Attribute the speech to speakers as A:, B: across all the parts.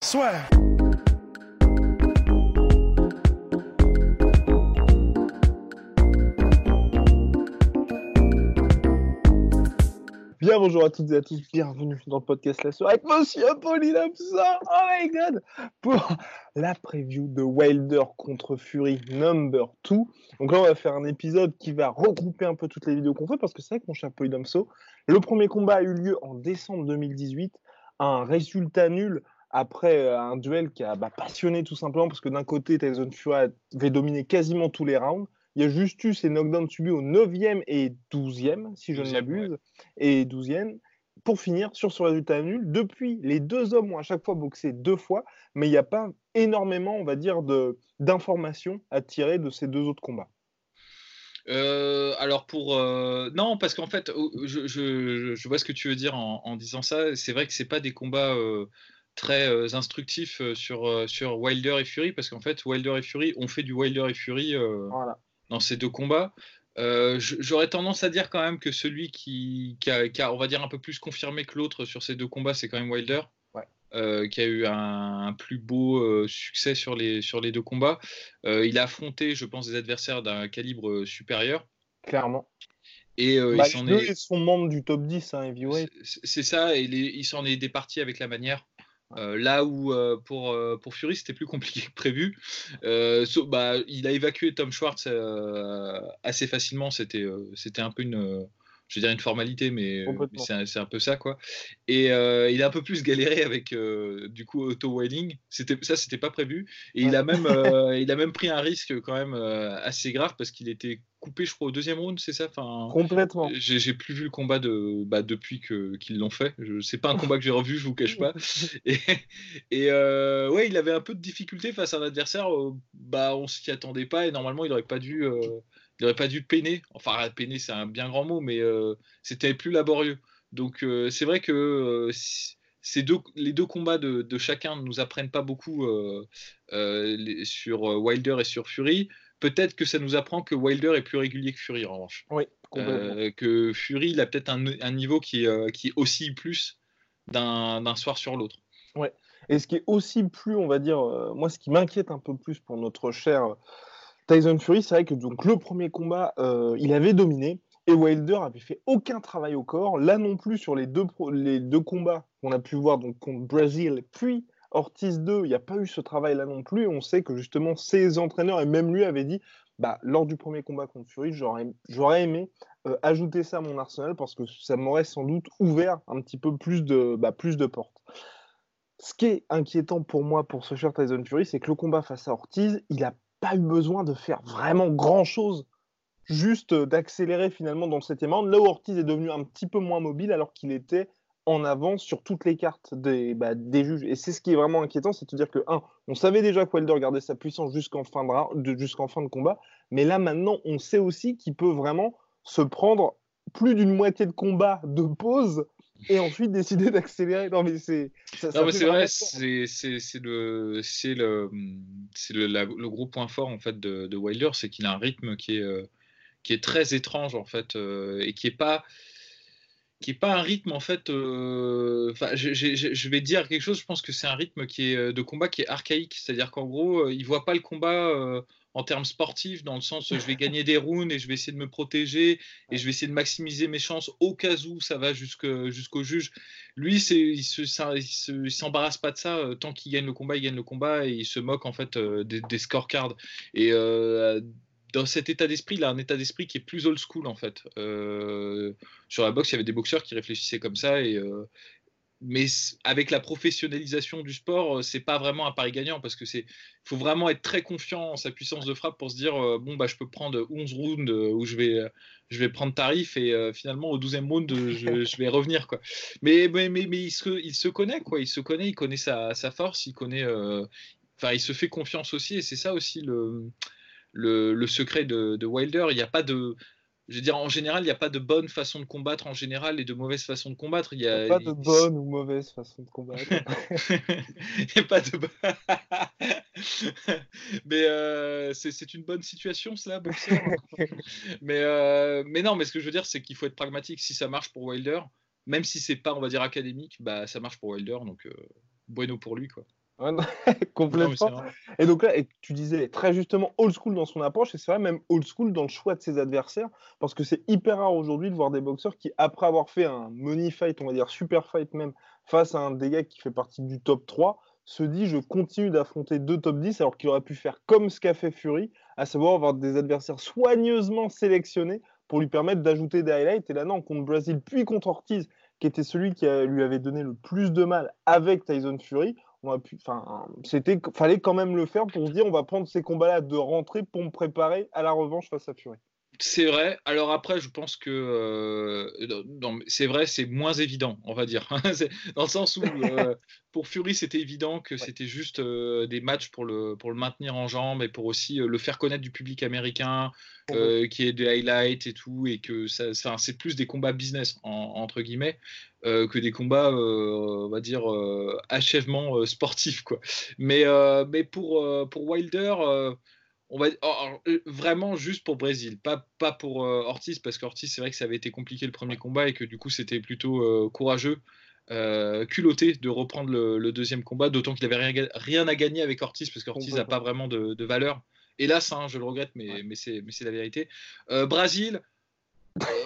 A: swear.
B: Bien bonjour à toutes et à tous, bienvenue dans le podcast La Soirée avec Monsieur Polylamsa, oh my god, pour la preview de Wilder contre Fury number 2. Donc là on va faire un épisode qui va regrouper un peu toutes les vidéos qu'on fait parce que c'est vrai que mon cher Polylamso, le premier combat a eu lieu en décembre 2018, un résultat nul après euh, un duel qui a bah, passionné tout simplement parce que d'un côté Tyson Fury avait dominé quasiment tous les rounds, il y a juste eu ces knockdowns subis au 9e et 12e, si je ne
C: 12e,
B: m'abuse, et 12e, pour finir sur ce résultat nul. Depuis, les deux hommes ont à chaque fois boxé deux fois, mais il n'y a pas énormément, on va dire, d'informations à tirer de ces deux autres combats.
C: Euh, alors pour euh, non parce qu'en fait je, je- je vois ce que tu veux dire en, en disant ça c'est vrai que c'est pas des combats euh, très euh, instructifs euh, sur euh, sur Wilder et Fury parce qu'en fait Wilder et Fury ont fait du Wilder et Fury
B: Voilà.
C: dans ces deux combats Euh, j'aurais tendance à dire quand même que celui qui, qui a, qui a, on va dire un peu plus confirmé que l'autre sur ces deux combats c'est quand même Wilder
B: Ouais.
C: euh, qui a eu un, un plus beau euh, succès sur les, sur les deux combats. Il a affronté, je pense, des adversaires d'un calibre supérieur.
B: Clairement.
C: Et
B: Bah,
C: il s'en est.
B: ils sont membres du top 10, hein, heavyweight.
C: C'est ça, et les- il s'en est départi avec la manière. Euh, là où euh, pour, euh, pour Fury c'était plus compliqué que prévu, so- bah, il a évacué Tom Schwartz assez facilement. C'était c'était un peu une, je veux dire une formalité, mais, euh, mais c'est un, c'est un peu ça quoi. Et euh, il a un peu plus galéré avec euh, du coup Otto Welling. C'était ça, c'était pas prévu. Et il a même euh, il a même pris un risque quand même assez grave parce qu'il était coupé, je crois, au deuxième round, c'est ça? Enfin,
B: Complètement.
C: j'ai j'ai plus vu le combat de, bah, depuis que- qu'ils l'ont fait. Je- C'est pas un combat que j'ai revu, je vous cache pas. Et, et, euh, ouais, il avait un peu de difficulté face à un adversaire. euh, bah, on s'y attendait pas et normalement il aurait pas dû, euh, il aurait pas dû peiner. Enfin, peiner c'est un bien grand mot, mais euh, c'était plus laborieux. Donc euh, c'est vrai que euh, si- ces deux, les deux combats de, de chacun ne nous apprennent pas beaucoup les- sur Wilder et sur Fury. Peut-être que ça nous apprend que Wilder est plus régulier que Fury en revanche.
B: Oui,
C: que Fury, il a peut-être un, un niveau qui, qui oscille plus d'un soir sur l'autre.
B: Et ce qui est aussi plus, on va dire, moi, ce qui m'inquiète un peu plus pour notre cher Tyson Fury, c'est vrai que donc le premier combat, euh, il avait dominé et Wilder avait fait aucun travail au corps. Là non plus sur les deux, combats qu'on a pu voir donc contre Brazil puis Ortiz 2, il n'y a pas eu ce travail là non plus. On sait que justement ses entraîneurs et même lui avaient dit, bah lors du premier combat contre Fury, j'aurais j'aurais aimé euh, ajouter ça à mon arsenal parce que ça m'aurait sans doute ouvert un petit peu plus de, bah, plus de portes. Ce qui est inquiétant pour moi, pour ce cher Tyson Fury, c'est que le combat face à Ortiz, il n'a pas eu besoin de faire vraiment grand-chose. Juste euh, d'accélérer finalement dans le septième round, là où Ortiz est devenu un petit peu moins mobile alors qu'il était en avance sur toutes les cartes des, bah, des juges. Et c'est ce qui est vraiment inquiétant, c'est de dire que, un, on savait déjà que Wilder gardait sa puissance jusqu'en fin de, de- jusqu'en fin de combat, mais là maintenant, on sait aussi qu'il peut vraiment se prendre plus d'une moitié de combat de pause et ensuite décider d'accélérer. Non, mais c'est. ça- ça
C: Non, mais
B: fait
C: c'est vrai, c'est le, c'est le, le, la- le gros point fort en fait de, de Wilder, c'est qu'il a un rythme qui est, euh, qui est très étrange en fait euh, et qui est pas, qui est pas un rythme en fait. euh, je, je- je- vais dire quelque chose. Je pense que c'est un rythme qui est euh, de combat qui est archaïque, c'est-à-dire qu'en gros, il voit pas le combat. En termes sportifs, dans le sens euh, je vais gagner des rounds et je vais essayer de me protéger et je vais essayer de maximiser mes chances au cas où ça va jusqu'au juge. Lui, il il s'embarrasse pas de ça. euh, Tant qu'il gagne le combat, il gagne le combat et il se moque en fait euh, des, scorecards. Et euh, dans cet état d'esprit, il a un état d'esprit qui est plus old school en fait. Sur la boxe, il y avait des boxeurs qui réfléchissaient comme ça et, mais avec la professionnalisation du sport, c'est pas vraiment un pari gagnant parce que c'est faut vraiment être très confiant en sa puissance de frappe pour se dire bon bah je peux prendre 11 rounds où je vais je vais prendre tarif et finalement au 12e round je, vais revenir quoi. Mais mais, mais, il, se, il se connaît quoi, il se connaît, il connaît sa, force, il connaît enfin il se fait confiance aussi et c'est ça aussi le le, le secret de, de Wilder, il n'y a pas de je veux dire, en général, il n'y a pas de bonne façon de combattre en général et de mauvaise façon de combattre. Il n'y
B: a, pas de bonne ou mauvaise façon de combattre.
C: il n'y a pas de. mais euh, c'est une bonne situation, cela, boxeur. mais, euh, mais non, mais ce que je veux dire, c'est qu'il faut être pragmatique. Si ça marche pour Wilder, même si c'est pas, on va dire, académique, bah, ça marche pour Wilder. Donc, euh, bueno pour lui, quoi.
B: complètement. et donc là, et tu disais très justement old school dans son approche, et c'est vrai même old school dans le choix de ses adversaires, parce que c'est hyper rare aujourd'hui de voir des boxeurs qui, après avoir fait un money fight, on va dire super fight même, face à un des gars qui fait partie du top 3, se dit je continue d'affronter deux top 10 alors qu'il aurait pu faire comme ce qu'a fait Fury, à savoir avoir des adversaires soigneusement sélectionnés pour lui permettre d'ajouter des highlights. Et là, non, contre Brésil, puis contre Ortiz, qui était celui qui lui avait donné le plus de mal avec Tyson Fury, on pu, enfin, c'était, fallait quand même le faire pour se dire on va prendre ces combats-là de rentrée pour me préparer à la revanche face à Fury.
C: C'est vrai. Alors après, je pense que euh, c'est vrai, c'est moins évident, on va dire. dans le sens où euh, pour Fury, c'était évident que c'était juste euh, des matchs pour le, pour le maintenir en jambes et pour aussi le faire connaître du public américain, qui est des highlights et tout, et que ça, c'est plus des combats business entre guillemets que des combats, on va dire achèvement sportif quoi. Mais mais pour pour Wilder on va oh, euh, vraiment juste pour Brésil, pas, pas pour euh, Ortiz, parce qu'Ortiz, c'est vrai que ça avait été compliqué le premier combat et que du coup, c'était plutôt euh, courageux, culotté de reprendre le, deuxième combat, d'autant qu'il n'avait rien, rien, à gagner avec Ortiz, parce qu'Ortiz n'a pas vraiment de, valeur. Hélas, hein, je le regrette, mais, mais c'est la vérité. Brésil, euh,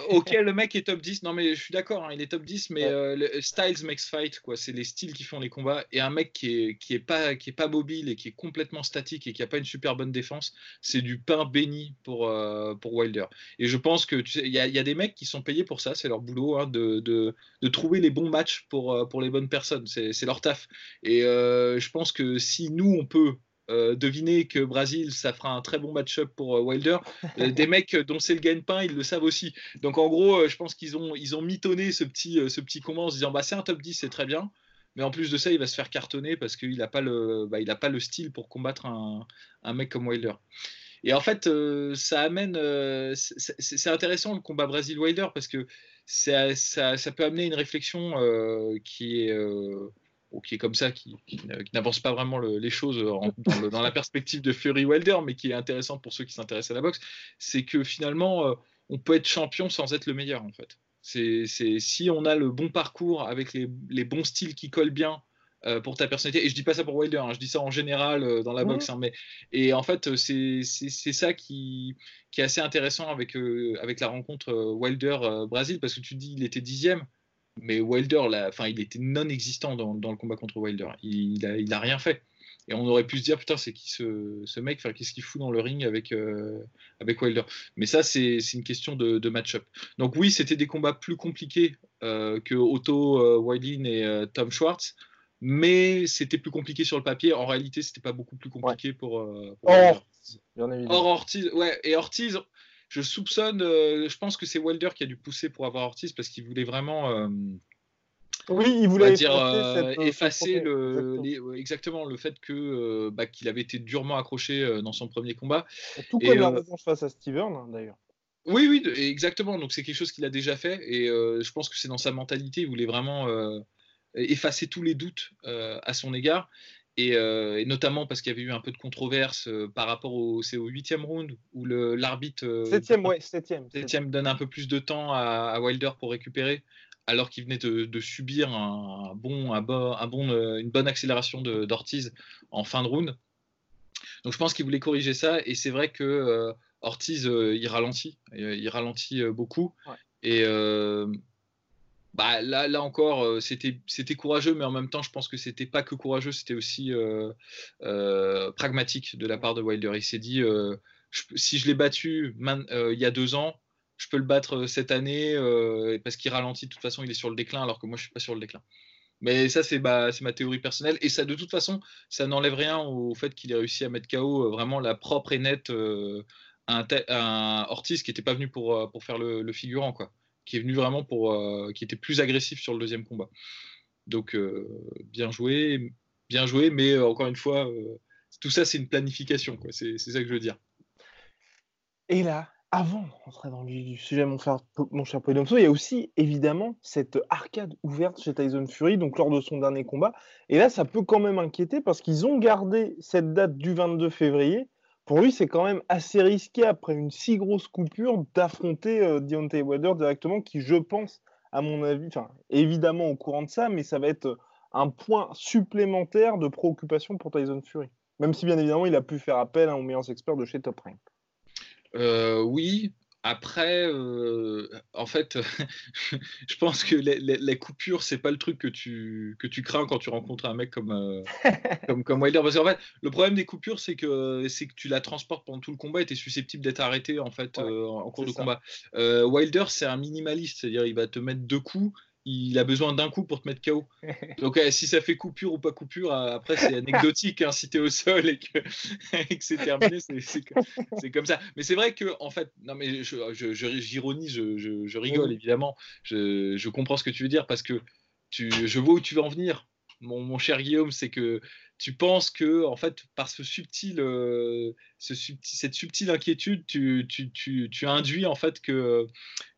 C: ok, le mec est top 10. Non, mais je suis d'accord, hein, il est top 10, mais euh, styles makes fight, quoi. C'est les styles qui font les combats. Et un mec qui est, qui est, pas, qui est pas mobile et qui est complètement statique et qui a pas une super bonne défense, c'est du pain béni pour, euh, pour Wilder. Et je pense que, tu sais, il y, y, a des mecs qui sont payés pour ça, c'est leur boulot, hein, de, de, de, trouver les bons matchs pour, pour les bonnes personnes. C'est leur taf. Et je pense que si nous, on peut euh, deviner que Brésil, ça fera un très bon match-up pour euh, Wilder. Euh, des mecs dont c'est le gagne-pain, ils le savent aussi. Donc en gros, je pense qu'ils ont, ils ont mitonné ce petit, ce petit combat en se disant bah, c'est un top 10, c'est très bien. Mais en plus de ça, il va se faire cartonner parce qu'il n'a pas, le, bah, pas le style pour combattre un, un, mec comme Wilder. Et en fait, ça amène. c'est intéressant le combat Brésil-Wilder parce que ça, ça, ça, peut amener une réflexion qui est qui est comme ça, qui, n'avance pas vraiment les choses dans, la perspective de Fury Wilder, mais qui est intéressant pour ceux qui s'intéressent à la boxe, c'est que finalement, euh, on peut être champion sans être le meilleur, en fait. C'est si on a le bon parcours avec les, bons styles qui collent bien euh, pour ta personnalité, et je dis pas ça pour Wilder, hein, je dis ça en général euh, dans la boxe, hein, mais et en fait c'est ça qui, qui, est assez intéressant avec, avec la rencontre Wilder-Brésil, parce que tu dis il était dixième, mais Wilder, là, enfin, il était non existant dans, le combat contre Wilder. Il, il, a, rien fait. Et on aurait pu se dire, putain, c'est qui ce, ce mec? Qu'est-ce qu'il fout dans le ring avec, euh, avec Wilder? Mais ça, c'est une question de, match-up. Donc, oui, c'était des combats plus compliqués euh, que Otto euh, et euh, Tom Schwartz. Mais c'était plus compliqué sur le papier. En réalité, c'était pas beaucoup plus compliqué pour.
B: Or,
C: Or, Ortiz, ouais. Et Ortiz, je soupçonne, euh, je pense que c'est Wilder qui a dû pousser pour avoir Ortiz parce qu'il voulait vraiment. Euh,
B: oui, il voulait
C: dire, euh, effacer le, exactement. le fait que bah, qu'il avait été durement accroché dans son premier combat.
B: Tout comme la revanche face à Steven, hein, d'ailleurs.
C: Oui, oui, exactement. Donc c'est quelque chose qu'il a déjà fait et je pense que c'est dans sa mentalité. Il voulait vraiment effacer tous les doutes à son égard. Euh, et, notamment parce qu'il y avait eu un peu de controverse euh, par rapport au c'est au huitième round où l'arbitre euh,
B: septième ouais septième,
C: septième. donne un peu plus de temps à, Wilder pour récupérer alors qu'il venait de, subir un, bon, un bon, une bonne accélération d'Ortiz en fin de round. Donc je pense qu'il voulait corriger ça et c'est vrai que Ortiz il ralentit, il ralentit beaucoup. Et bah, là, là encore, euh, c'était, courageux, mais en même temps, je pense que c'était pas que courageux, c'était aussi euh, euh, pragmatique de la part de Wilder. Il s'est dit, si je l'ai battu il y a deux ans, je peux le battre cette année parce qu'il ralentit. De toute façon, il est sur le déclin, alors que moi, je suis pas sur le déclin. Mais ça, c'est ma, théorie personnelle. Et ça, de toute façon, ça n'enlève rien au fait qu'il ait réussi à mettre KO vraiment la propre et nette un, un, Ortiz qui n'était pas venu pour, pour faire le, figurant, quoi. Qui est venu vraiment pour. qui était plus agressif sur le deuxième combat. Donc, bien joué, bien joué, mais encore une fois, tout ça, c'est une planification, quoi. C'est ça que je veux dire.
B: Et là, avant de rentrer dans le sujet, mon cher, mon cher il y a aussi évidemment cette arcade ouverte chez Tyson Fury, donc lors de son dernier combat. Et là, ça peut quand même inquiéter parce qu'ils ont gardé cette date du 22 février. Pour lui, c'est quand même assez risqué après une si grosse coupure d'affronter euh, Deontay Wilder directement, qui, je pense, à mon avis, enfin, évidemment au courant de ça, mais ça va être un point supplémentaire de préoccupation pour Tyson Fury. Même si, bien évidemment, il a pu faire appel hein, aux meilleurs experts de chez Top Rank.
C: Euh, oui. Après, euh, en fait, je pense que les, les, coupures, c'est pas le truc que tu, que tu crains quand tu rencontres un mec comme, euh, comme, comme Wilder. Parce qu'en fait, le problème des coupures, c'est que, c'est que tu la transportes pendant tout le combat et tu es susceptible d'être arrêté en, fait, en cours de combat. Wilder, c'est un minimaliste, c'est-à-dire il va te mettre deux coups il a besoin d'un coup pour te mettre KO. Donc si ça fait coupure ou pas coupure, après c'est anecdotique hein, si tu es au sol et que, c'est terminé, c'est comme ça. Mais c'est vrai que en fait, non mais j'ironie, je, je, je, rigole évidemment, je, comprends ce que tu veux dire parce que tu, je vois où tu veux en venir. Mon, mon cher Guillaume, c'est que tu penses que en fait par ce subtil, euh, ce subtil cette subtile inquiétude, tu, tu, tu, tu induis en fait que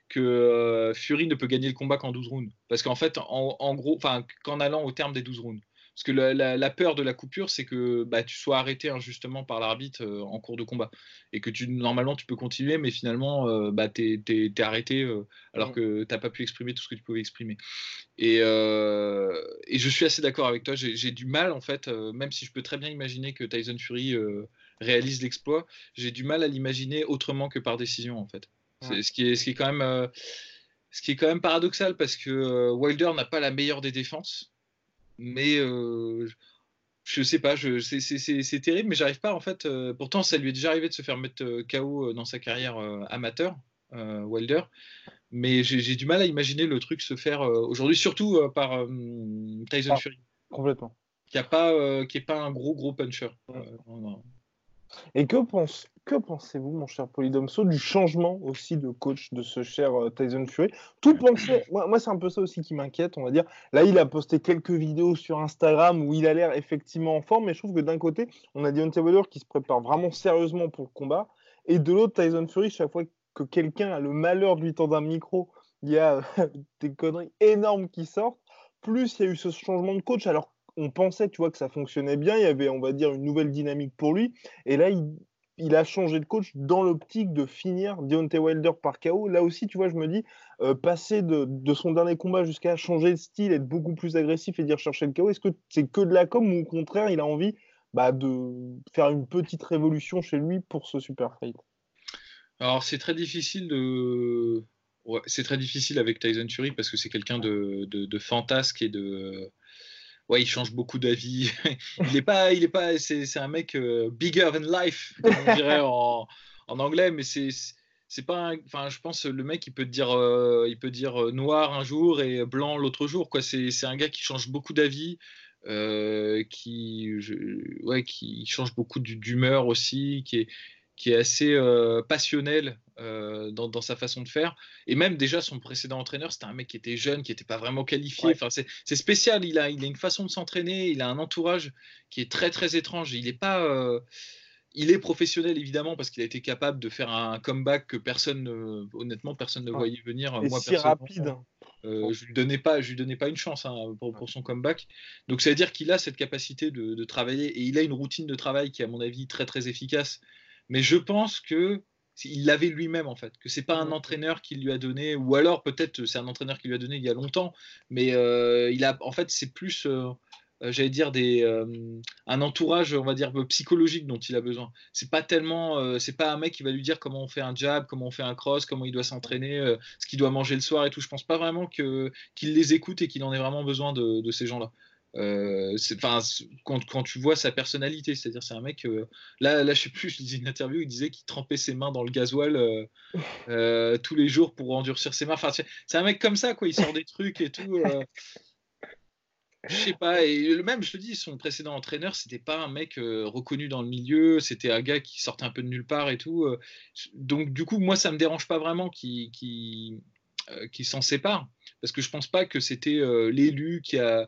C: que euh, Fury ne peut gagner le combat qu'en 12 rounds. Parce qu'en fait, en, gros, qu'en allant au terme des 12 rounds. Parce que la, peur de la coupure, c'est que bah, tu sois arrêté injustement par l'arbitre euh, en cours de combat. Et que tu, normalement, tu peux continuer, mais finalement, euh, bah, tu es, arrêté alors que tu n'as pas pu exprimer tout ce que tu pouvais exprimer. Et, et je suis assez d'accord avec toi. J'ai du mal, en fait, même si je peux très bien imaginer que Tyson Fury réalise l'exploit, j'ai du mal à l'imaginer autrement que par décision, en fait. Ce, qui est, ce, qui est quand même, euh, ce qui est quand même paradoxal parce que euh, Wilder n'a pas la meilleure des défenses, mais euh, je sais pas, c'est terrible, mais j'arrive pas en fait. pourtant, ça lui est déjà arrivé de se faire mettre KO dans sa carrière amateur, Wilder, mais j'ai du mal à imaginer le truc se faire aujourd'hui, surtout par Tyson ah, Fury.
B: Complètement.
C: Qui n'est pas, qui est pas un gros gros puncher.
B: Et que, pense, que pensez-vous, mon cher Polydomso, du changement aussi de coach de ce cher euh, Tyson Fury? Tout penser, moi, moi c'est un peu ça aussi qui m'inquiète, on va dire. Là, il a posté quelques vidéos sur Instagram où il a l'air effectivement en forme, mais je trouve que d'un côté, on a Deontay Wilder qui se prépare vraiment sérieusement pour le combat, et de l'autre, Tyson Fury, chaque fois que quelqu'un a le malheur de lui tendre un micro, il y a des conneries énormes qui sortent. Plus il y a eu ce changement de coach, alors on pensait, tu vois, que ça fonctionnait bien. Il y avait, on va dire, une nouvelle dynamique pour lui. Et là, il, a changé de coach dans l'optique de finir Deontay Wilder par KO. Là aussi, tu vois, je me dis, euh, passer de, son dernier combat jusqu'à changer de style, être beaucoup plus agressif et dire chercher le KO, est-ce que c'est que de la com ou au contraire, il a envie bah, de faire une petite révolution chez lui pour ce super fight?
C: Alors, c'est très difficile de. c'est très difficile avec Tyson Fury parce que c'est quelqu'un de, de fantasque et de ouais, il change beaucoup d'avis. il est pas, il est pas, c'est un mec euh, bigger than life, comme on dirait en, en, anglais, mais c'est c'est pas, enfin, je pense le mec il peut dire, euh, il peut dire euh, noir un jour et blanc l'autre jour, quoi. C'est un gars qui change beaucoup d'avis. qui, ouais, qui change beaucoup d'humeur aussi, qui est, qui est assez euh, passionnel euh, dans, sa façon de faire. Et même déjà, son précédent entraîneur, c'était un mec qui était jeune, qui n'était pas vraiment qualifié. Enfin, c'est spécial. Il a, il a une façon de s'entraîner, il a un entourage qui est très, très étrange. Il est pas. Euh, il est professionnel évidemment parce qu'il a été capable de faire un comeback que personne, honnêtement, personne ne voyait venir.
B: Et si rapide.
C: je lui donnais pas, je lui donnais pas une chance hein, pour, son comeback. Donc ça veut dire qu'il a cette capacité de, de, travailler et il a une routine de travail qui à mon avis très très efficace mais je pense que il l'avait lui-même en fait, que c'est pas un entraîneur qui lui a donné, ou alors peut-être c'est un entraîneur qui lui a donné il y a longtemps, mais euh, il a, en fait, c'est plus, euh, euh, j'allais dire des, un entourage, on va dire psychologique dont il a besoin. C'est pas tellement, c'est pas un mec qui va lui dire comment on fait un jab, comment on fait un cross, comment il doit s'entraîner, ce qu'il doit manger le soir et tout. Je pense pas vraiment que qu'il les écoute et qu'il en ait vraiment besoin de ces gens-là. Euh, quand, tu vois sa personnalité, c'est-à-dire c'est un mec. Euh, là, là, je sais plus, je lisais une interview, il disait qu'il trempait ses mains dans le gasoil euh, tous les jours pour endurcir ses mains. Enfin, c'est un mec comme ça, quoi. Il sort des trucs et tout. je sais pas. Et même, je te dis, son précédent entraîneur, c'était pas un mec euh, reconnu dans le milieu, c'était un gars qui sortait un peu de nulle part et tout. Euh. donc, du coup, moi, ça me dérange pas vraiment qu'il qui, qui s'en sépare, parce que je pense pas que c'était l'élu qui a,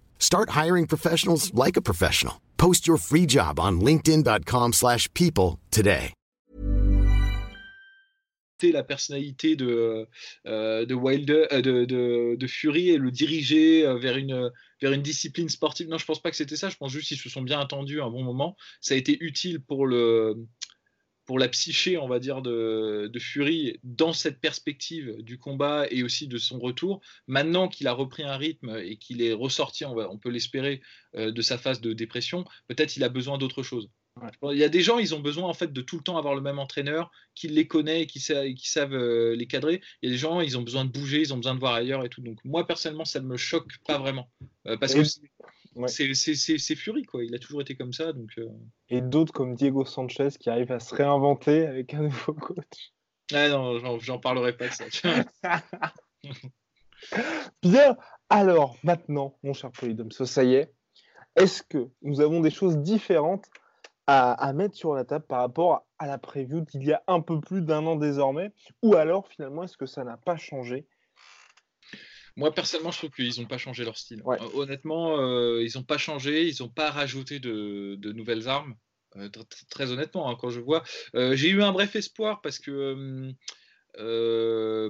D: Start hiring professionals like a professional. Post your free job on linkedin.com/people today.
C: la personnalité de, euh, de Wilder, euh, de, de, de, Fury et le diriger euh, vers une, vers une discipline sportive. Non, je pense pas que c'était ça. Je pense juste qu'ils se sont bien attendus un bon moment. Ça a été utile pour le pour la psyché, on va dire, de, de, Fury dans cette perspective du combat et aussi de son retour. Maintenant qu'il a repris un rythme et qu'il est ressorti, on, va, on peut l'espérer, de sa phase de dépression, peut-être il a besoin d'autre chose. Il y a des gens, ils ont besoin en fait de tout le temps avoir le même entraîneur, qui les connaît et qui, qui savent euh, les cadrer. Il y a des gens, ils ont besoin de bouger, ils ont besoin de voir ailleurs et tout. Donc moi personnellement, ça ne me choque pas vraiment euh, parce que c'est Fury quoi. Il a toujours été comme ça. Donc euh.
B: et d'autres comme Diego Sanchez qui arrivent à se réinventer avec un nouveau coach.
C: Ah non, j'en parlerai pas de ça.
B: Bien. Alors maintenant, mon cher Polydome, ça y est. Est-ce que nous avons des choses différentes à, mettre sur la table par rapport à la preview d'il y a un peu plus d'un an désormais? Ou alors, finalement, est-ce que ça n'a pas changé?
C: Moi, personnellement, je trouve qu'ils n'ont pas changé leur style. Euh, honnêtement, euh, ils n'ont pas changé, ils n'ont pas rajouté de, nouvelles armes. Euh, très, honnêtement, hein, quand je vois. J'ai eu un bref espoir parce que.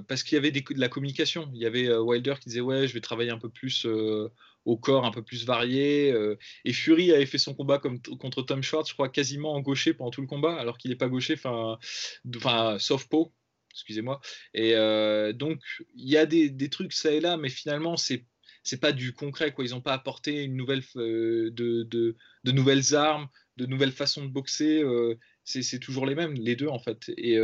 C: parce qu'il y avait de la communication. Il y avait Wilder qui disait Ouais, je vais travailler un peu plus au corps un peu plus varié. Et Fury avait fait son combat comme contre Tom Schwartz, je crois, quasiment en gaucher pendant tout le combat, alors qu'il n'est pas gaucher, enfin, sauf Poe, excusez-moi. Et euh, donc, il y a des, trucs ça et là, mais finalement, c'est c'est pas du concret quoi. Ils n'ont pas apporté une nouvelle euh, de, de, nouvelles armes de nouvelles façons de boxer c'est toujours les mêmes les deux en fait. Et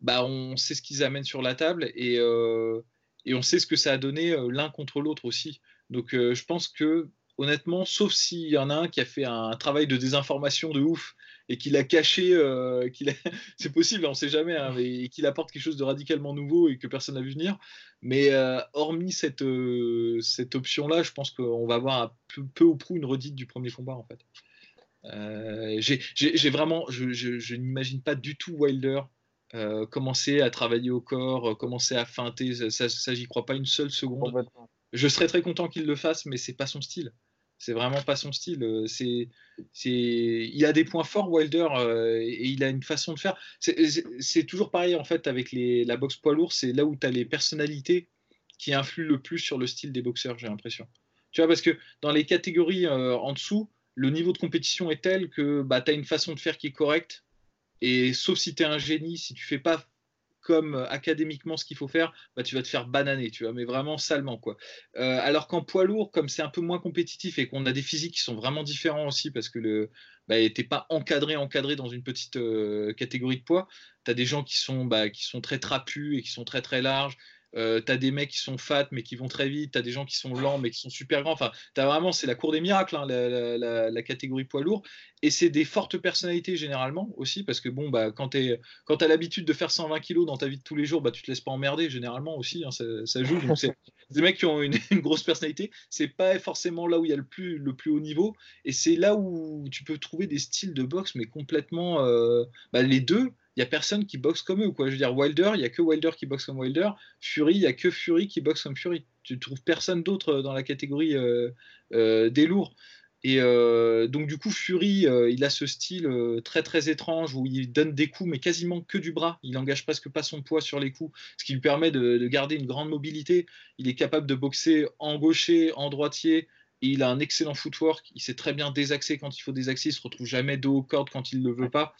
C: bah on sait ce qu'ils amènent sur la table et, et on sait ce que ça a donné l'un contre l'autre aussi. Donc euh, je pense que honnêtement, sauf s'il y en a un qui a fait un travail de désinformation de ouf et qu'il a caché, euh, qu'il c'est possible, on ne sait jamais, hein, et qu'il apporte quelque chose de radicalement nouveau et que personne n'a vu venir. Mais euh, hormis cette, cette option-là, je pense qu'on va avoir peu, ou prou une redite du premier combat en fait. j'ai vraiment, je, je n'imagine pas du tout Wilder commencer à travailler au corps, commencer à feinter, ça, ça j'y crois pas une seule seconde. Je serais très content qu'il le fasse, mais c'est pas son style. C'est vraiment pas son style. Euh, c'est, c'est, il a des points forts Wilder euh, et il a une façon de faire. C'est, toujours pareil en fait avec les, la boxe poids lourd. C'est là où tu as les personnalités qui influent le plus sur le style des boxeurs. J'ai l'impression. Tu vois parce que dans les catégories euh, en dessous, le niveau de compétition est tel que bah, tu as une façon de faire qui est correcte. Et sauf si tu es un génie, si tu fais pas comme euh, académiquement ce qu'il faut faire, bah, tu vas te faire bananer, tu vois, mais vraiment salement, quoi. Euh, alors qu'en poids lourd, comme c'est un peu moins compétitif et qu'on a des physiques qui sont vraiment différents aussi, parce que le, bah, t'es pas encadré, encadré dans une petite euh, catégorie de poids, tu as des gens qui sont, bah, qui sont très trapus et qui sont très très larges, euh, t'as des mecs qui sont fat mais qui vont très vite, t'as des gens qui sont lents mais qui sont super grands. Enfin, t'as vraiment, c'est la cour des miracles, hein, la, catégorie poids lourd. Et c'est des fortes personnalités généralement aussi, parce que bon, bah, quand tu as l'habitude de faire 120 kilos dans ta vie de tous les jours, bah, tu te laisses pas emmerder généralement aussi, hein, ça, joue. c'est des mecs qui ont une, grosse personnalité, c'est pas forcément là où il y a le plus, le plus haut niveau, et c'est là où tu peux trouver des styles de boxe, mais complètement euh, bah, les deux il y a personne qui boxe comme eux. Quoi. Je veux dire, Wilder, il y a que Wilder qui boxe comme Wilder. Fury, il y a que Fury qui boxe comme Fury. Tu trouves personne d'autre dans la catégorie euh, euh, des lourds. Et euh, donc du coup, Fury, il a ce style très très étrange où il donne des coups, mais quasiment que du bras. Il engage presque pas son poids sur les coups, ce qui lui permet de garder une grande mobilité. Il est capable de boxer en gaucher, en droitier, il a un excellent footwork, il sait très bien désaxer quand il faut désaxer, il se retrouve jamais dos aux cordes quand il ne le veut pas.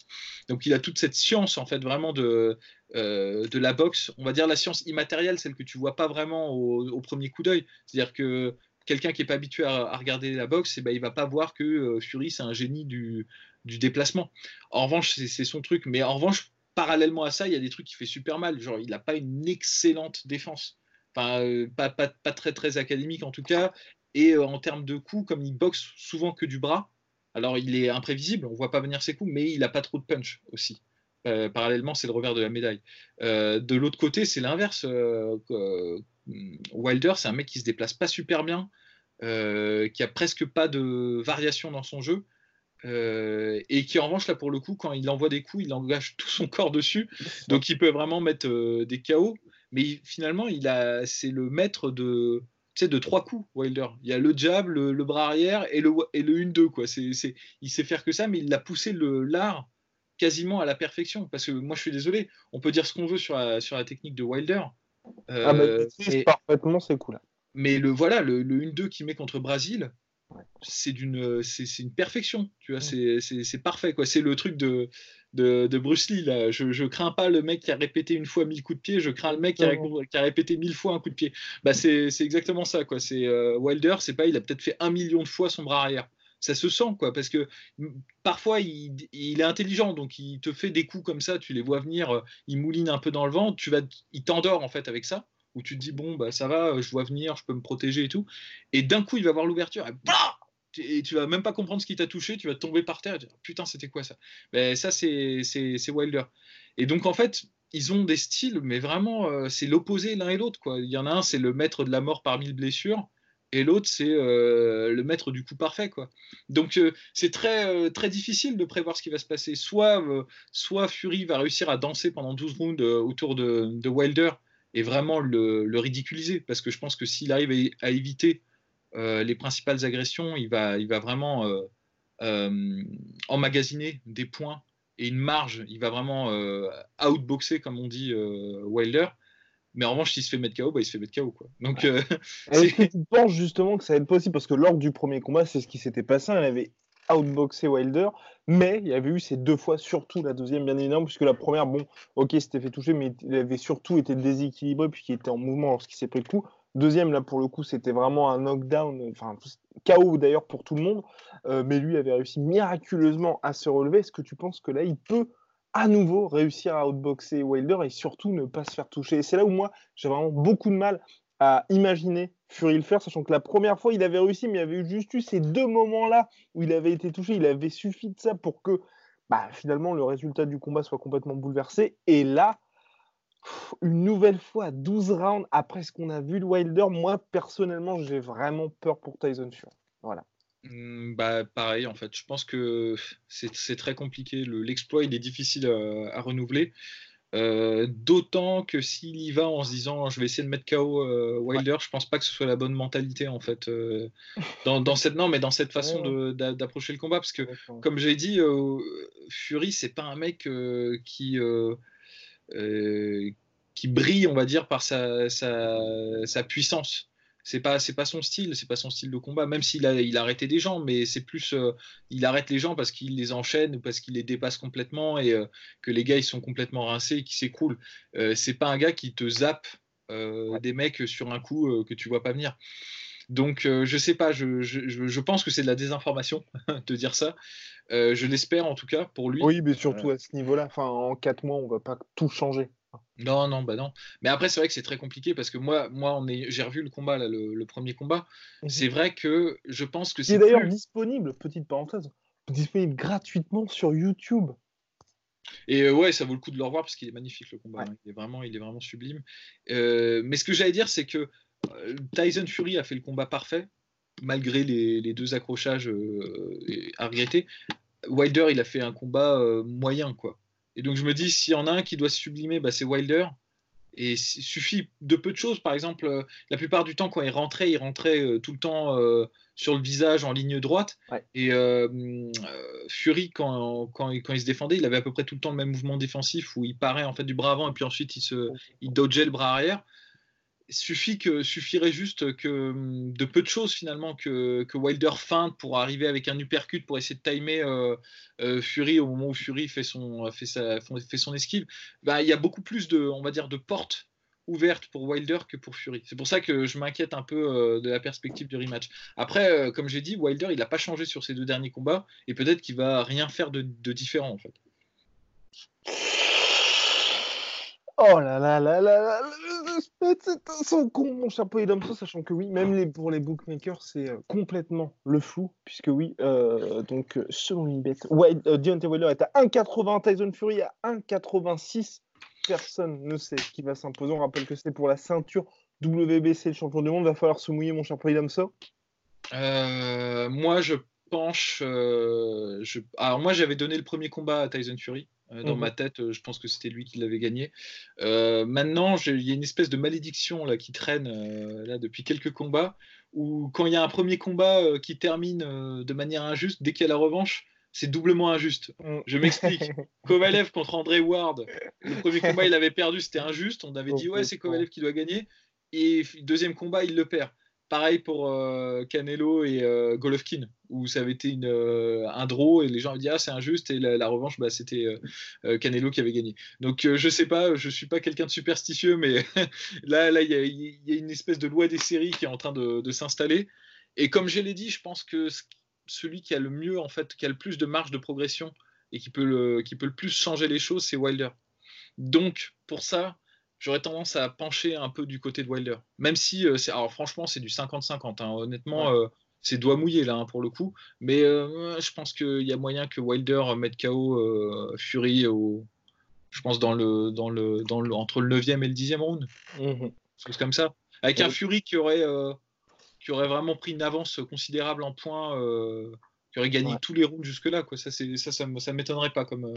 C: Donc il a toute cette science en fait vraiment de, euh, de la boxe, on va dire la science immatérielle, celle que tu vois pas vraiment au, premier coup d'œil. C'est-à-dire que quelqu'un qui n'est pas habitué à, regarder la boxe, eh ben, il va pas voir que Fury, c'est un génie du, du déplacement. En revanche, c'est son truc. Mais en revanche, parallèlement à ça, il y a des trucs qui fait super mal. Genre, il n'a pas une excellente défense. Enfin, euh, pas, pas, pas, très très académique en tout cas. Et euh, en termes de coups, comme il boxe souvent que du bras, alors il est imprévisible, on voit pas venir ses coups, mais il n'a pas trop de punch aussi. Euh, parallèlement, c'est le revers de la médaille. de l'autre côté, c'est l'inverse. Wilder, c'est un mec qui se déplace pas super bien, qui a presque pas de variation dans son jeu. Euh, et qui en revanche là pour le coup quand il envoie des coups il engage tout son corps dessus donc il peut vraiment mettre euh, des KO mais finalement il a c'est le maître de de trois coups Wilder. Il y a le jab le, bras arrière et le et le 1-2 quoi. C'est il sait faire que ça mais il a poussé le l'art quasiment à la perfection. Parce que moi je suis désolé on peut dire ce qu'on veut sur la, sur la technique de Wilder.
B: Ah bah, euh, parfaitement ces coups là
C: mais le voilà le, le 1-2 qu'il met contre Brésil c'est d'une c'est une perfection tu vois c'est parfait quoi. C'est le truc de, de, de, Bruce Lee là. Je, je crains pas le mec qui a répété une fois mille coups de pied je crains le mec qui a, qui a répété mille fois un coup de pied. Bah c'est exactement ça quoi. C'est euh, Wilder c'est pas il a peut-être fait un million de fois son bras arrière. Ça se sent quoi parce que parfois il, il, est intelligent donc il te fait des coups comme ça tu les vois venir euh, il mouline un peu dans le vent tu vas il t'endort en fait avec ça où tu te dis bon bah ça va, je vois venir, je peux me protéger et tout, et d'un coup il va voir l'ouverture et, et tu vas même pas comprendre ce qui t'a touché, tu vas tomber par terre et dire putain c'était quoi ça? Mais ça c'est c'est Wilder. Et donc en fait ils ont des styles, mais vraiment euh, c'est l'opposé l'un et l'autre quoi. Il y en a un c'est le maître de la mort par mille blessures et l'autre c'est euh, le maître du coup parfait quoi. Donc euh, c'est très très difficile de prévoir ce qui va se passer. Soit soit Fury va réussir à danser pendant 12 rounds autour de, de Wilder et vraiment le, ridiculiser. Parce que je pense que s'il arrive à, éviter euh, les principales agressions, il va, il va vraiment euh, euh, emmagasiner des points et une marge. Il va vraiment outboxer, comme on dit, Wilder. Mais en revanche, s'il se fait mettre KO, bah, il se fait mettre KO. Quoi. Donc,
B: Est-ce que tu penses justement que ça va être possible Parce que lors du premier combat, c'est ce qui s'était passé. Il avait outboxé Wilder, mais il y avait eu ces deux fois, surtout la deuxième, bien évidemment, puisque la première, bon, ok, c'était fait toucher, mais il avait surtout été déséquilibré puisqu'il était en mouvement lorsqu'il s'est pris le coup. Deuxième, là, pour le coup, c'était vraiment un knockdown, enfin, KO d'ailleurs pour tout le monde, euh, mais lui avait réussi miraculeusement à se relever. Est-ce que tu penses que là, il peut à nouveau réussir à outboxer Wilder et surtout ne pas se faire toucher? Et c'est là où moi, j'ai vraiment beaucoup de mal à imaginer Fury le faire, sachant que la première fois, il avait réussi, mais il y avait juste eu ces deux moments-là où il avait été touché. Il avait suffi de ça pour que bah, finalement le résultat du combat soit complètement bouleversé. Et là, une nouvelle fois, 12 rounds après ce qu'on a vu de Wilder, moi personnellement, j'ai vraiment peur pour Tyson Fury.
C: Mmh, bah, pareil, en fait, je pense que c'est très compliqué. L'exploit, il est difficile à renouveler. Euh, d'autant que s'il y va en se disant je vais essayer de mettre KO euh, Wilder, je pense pas que ce soit la bonne mentalité en fait euh, dans, cette non mais dans cette façon d'approcher le combat parce que comme j'ai dit Fury c'est pas un mec qui qui brille on va dire par sa, sa puissance c'est pas c'est pas son style, c'est pas son style de combat. Même s'il a il a arrêté des gens, mais c'est plus euh, il arrête les gens parce qu'il les enchaîne ou parce qu'il les dépasse complètement et euh, que les gars ils sont complètement rincés et qui s'écroulent. Euh, c'est pas un gars qui te zappe des mecs sur un coup que tu vois pas venir. Donc je sais pas, je, je, je pense que c'est de la désinformation de dire ça. je l'espère en tout cas pour lui.
B: Oui, mais surtout à ce niveau-là, enfin en quatre mois on va pas tout changer.
C: Non, non, bah non. Mais après, c'est vrai que c'est très compliqué parce que moi, moi on est, j'ai revu le combat, là, le, premier combat. Mhm. C'est vrai que je pense que
B: c'est. d'ailleurs disponible, petite parenthèse, disponible gratuitement sur YouTube.
C: Et euh, ouais, ça vaut le coup de le revoir parce qu'il est magnifique le combat. Hein. Il, est vraiment, il est vraiment sublime. Euh, mais ce que j'allais dire, c'est que euh, Tyson Fury a fait le combat parfait, malgré les, deux accrochages à regretter. Wilder, il a fait un combat moyen, quoi. Et donc je me dis, s'il y en a un qui doit se sublimer, bah, c'est Wilder. Et il suffit de peu de choses. Par exemple, euh, la plupart du temps, quand il rentrait, il rentrait euh, tout le temps euh, sur le visage en ligne droite. Et Fury, quand, quand, quand, il se défendait, il avait à peu près tout le temps le même mouvement défensif où il paraît en fait du bras avant et puis ensuite il, se, il dodgeait le bras arrière suffit que, suffirait juste que de peu de choses finalement que, Wilder feinte pour arriver avec un uppercut pour essayer de timer euh, euh, Fury au moment où Fury fait son, fait sa, fait son esquive. Bah, il y a beaucoup plus de, on va dire, de portes ouverte pour Wilder que pour Fury. C'est pour ça que je m'inquiète un peu de la perspective du rematch. Après, comme j'ai dit, Wilder, il n'a pas changé sur ses deux derniers combats et peut-être qu'il va rien faire de différent en fait.
B: Oh là là là là là, c'est son con, mon chapeau et ça, sachant que oui, même pour les bookmakers, c'est euh, complètement le flou, puisque oui, euh, donc euh, selon l'Inbet, ouais, Deontay Wilder est à 1,80, Tyson Fury à 1,86. Personne ne sait qui va s'imposer. On rappelle que c'est pour la ceinture WBC, le champion du monde. Va falloir se mouiller, mon chapeau et
C: euh, Moi, je penche. Alors, moi, j'avais donné le premier combat à Tyson Fury. Euh, dans mmh ma tête, euh, je pense que c'était lui qui l'avait gagné. Euh, maintenant, il y a une espèce de malédiction là qui traîne là depuis quelques combats où quand il y a un premier combat qui termine de manière injuste, dès qu'il y a la revanche, c'est doublement injuste. Mmh. Je m'explique. Kovalev contre André Ward, le premier combat il avait perdu, c'était injuste. On avait dit ouais c'est Kovalev qui doit gagner. Et deuxième combat il le perd. Pareil pour euh, Canelo et euh, Golovkin, où ça avait été euh, un draw et les gens avaient dit ah c'est injuste et la, revanche bah, c'était Canelo qui avait gagné. Donc je sais pas, je suis pas quelqu'un de superstitieux, mais là là il y, a une espèce de loi des séries qui est en train de, s'installer. Et comme je l'ai dit, je pense que celui qui a le mieux en fait, qui a le plus de marge de progression et qui peut qui peut le plus changer les choses, c'est Wilder. Donc pour ça, j'aurais tendance à pencher un peu du côté de Wilder. Même si, euh, alors franchement, c'est du 50-50. Hein. Honnêtement, euh, c'est doigt mouillé là hein, pour le coup. Mais euh, je pense qu'il y a moyen que Wilder mette KO Fury au, je pense dans le, dans le, dans le, entre le 9e et le 10e round. Mmh. C'est comme ça. Avec un Fury qui aurait, qui aurait vraiment pris une avance considérable en points, qui aurait gagné tous les rounds jusque-là. Quoi. Ça, ça, ça, ça m'étonnerait pas comme,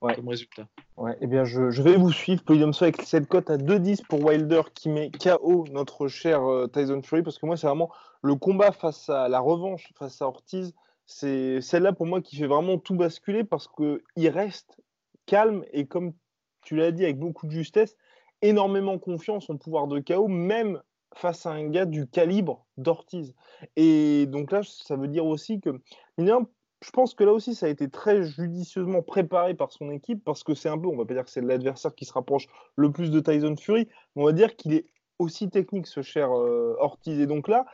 C: comme résultat.
B: Ouais, eh bien, je, vais vous suivre, Podium avec cette cote à 2-10 pour Wilder qui met KO notre cher euh, Tyson Fury, parce que moi, c'est vraiment le combat face à la revanche face à Ortiz. C'est celle-là pour moi qui fait vraiment tout basculer parce qu'il reste calme et comme tu l'as dit avec beaucoup de justesse, énormément confiance en pouvoir de KO, même face à un gars du calibre d'Ortiz. Et donc là, ça veut dire aussi que, je pense que là aussi, ça a été très judicieusement préparé par son équipe parce que c'est un peu, on va pas dire que c'est l'adversaire qui se rapproche le plus de Tyson Fury, mais on va dire qu'il est aussi technique, ce cher euh, Ortiz. Et donc là,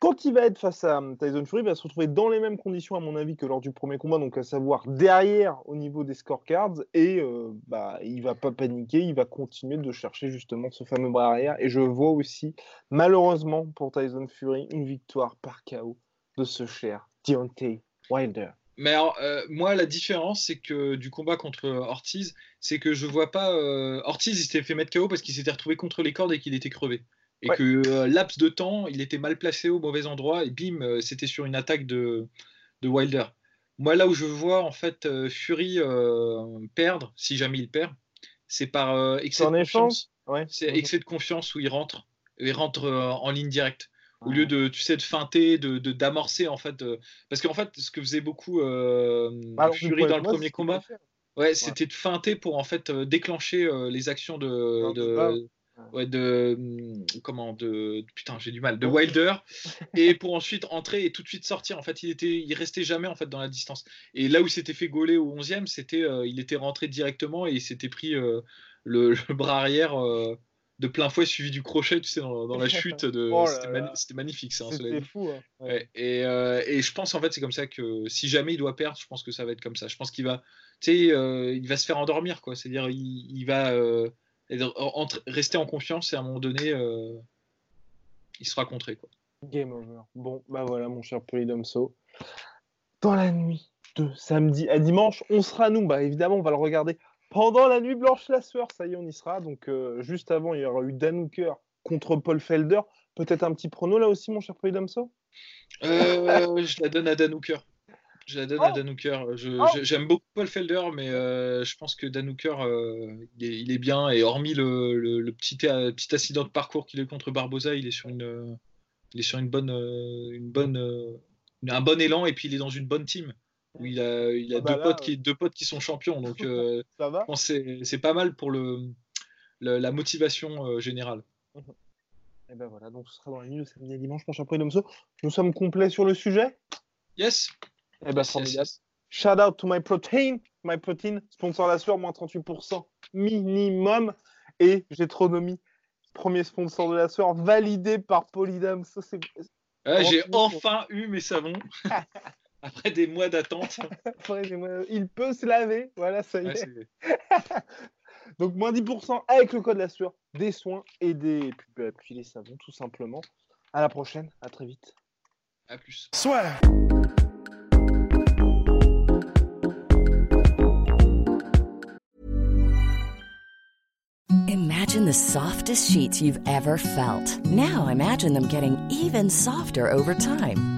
B: quand il va être face à hum, Tyson Fury, il va se retrouver dans les mêmes conditions, à mon avis, que lors du premier combat, donc à savoir derrière au niveau des scorecards, et euh, bah, il va pas paniquer, il va continuer de chercher justement ce fameux bras arrière. Et je vois aussi, malheureusement pour Tyson Fury, une victoire par KO de ce cher Deontay Wilder.
C: Mais euh, moi, la différence, c'est que du combat contre Ortiz, c'est que je vois pas. Euh, Ortiz, il s'était fait mettre KO parce qu'il s'était retrouvé contre les cordes et qu'il était crevé. Et que euh, laps de temps, il était mal placé au mauvais endroit et bim, c'était sur une attaque de, de, Wilder. Moi, là où je vois en fait Fury perdre, si jamais il perd, c'est par excès de confiance. C'est excès de confiance où il rentre, il rentre en ligne directe au lieu de tu sais de feinter de d'amorcer en fait parce qu'en fait ce que faisait beaucoup euh, bah, Fury dans le premier combat ouais, c'était de feinter pour en fait euh, déclencher euh, les actions de, de ouais, de hum, comment de putain j'ai du mal de Wilder. Et pour ensuite entrer et tout de suite sortir en fait il était il restait jamais en fait dans la distance. Et là où il s'était fait gauler au 11e c'était il était rentré directement et il s'était pris le, le, bras arrière de plein fouet suivi du crochet, tu sais, dans, la chute. De... Oh c'était, magnifique, ça.
B: C'était fou.
C: Hein. Et, euh, et, je pense en fait, c'est comme ça que si jamais il doit perdre, je pense que ça va être comme ça. Je pense qu'il va, tu sais, euh, il va se faire endormir, quoi. C'est-à-dire, il, va euh, rester en confiance et à un moment donné, il sera contré, quoi.
B: Game over. Bon, bah voilà, mon cher Polydomso. Dans la nuit de samedi à dimanche, on sera nous. Bah évidemment, on va le regarder pendant la nuit blanche la sueur, ça y est, on y sera. Donc, euh, juste avant, il y aura eu Dan Hooker contre Paul Felder. Peut-être un petit prono là aussi, mon cher Paul Damso
C: euh, Je la donne à Dan Hooker. Je la donne à oh Dan Hooker. Oh j'aime beaucoup Paul Felder, mais euh, je pense que Dan Hooker, il est, bien. Et hormis le, petit, petit, accident de parcours qu'il a eu contre Barbosa, il est sur une, il est sur une bonne, une bonne, un bon élan et puis il est dans une bonne team où il a, il a ah bah deux, potes qui, deux potes qui sont champions. Donc, euh, c'est pas mal pour le, la motivation euh, générale.
B: Et ben voilà, donc ce sera dans la nuit de samedi et dimanche, mon cher Domso. Nous sommes complets sur le sujet
C: Yes.
B: Et ben Shout out to my protein, my protein, sponsor la sueur, moins 38% minimum. Et Jetronomie, premier sponsor de la sueur, validé par Polydam. Ça, c'est...
C: J'ai enfin eu mes savons. Après des mois d'attente.
B: Il peut se laver. Voilà, ça y est. Donc, moins 10% avec le code la sueur, des soins et des. Puis, bah, puis les savons, tout simplement. À la prochaine. À très vite.
C: À plus.
A: Soit.
E: Imagine the softest sheets you've ever felt. Now imagine them getting even softer over time.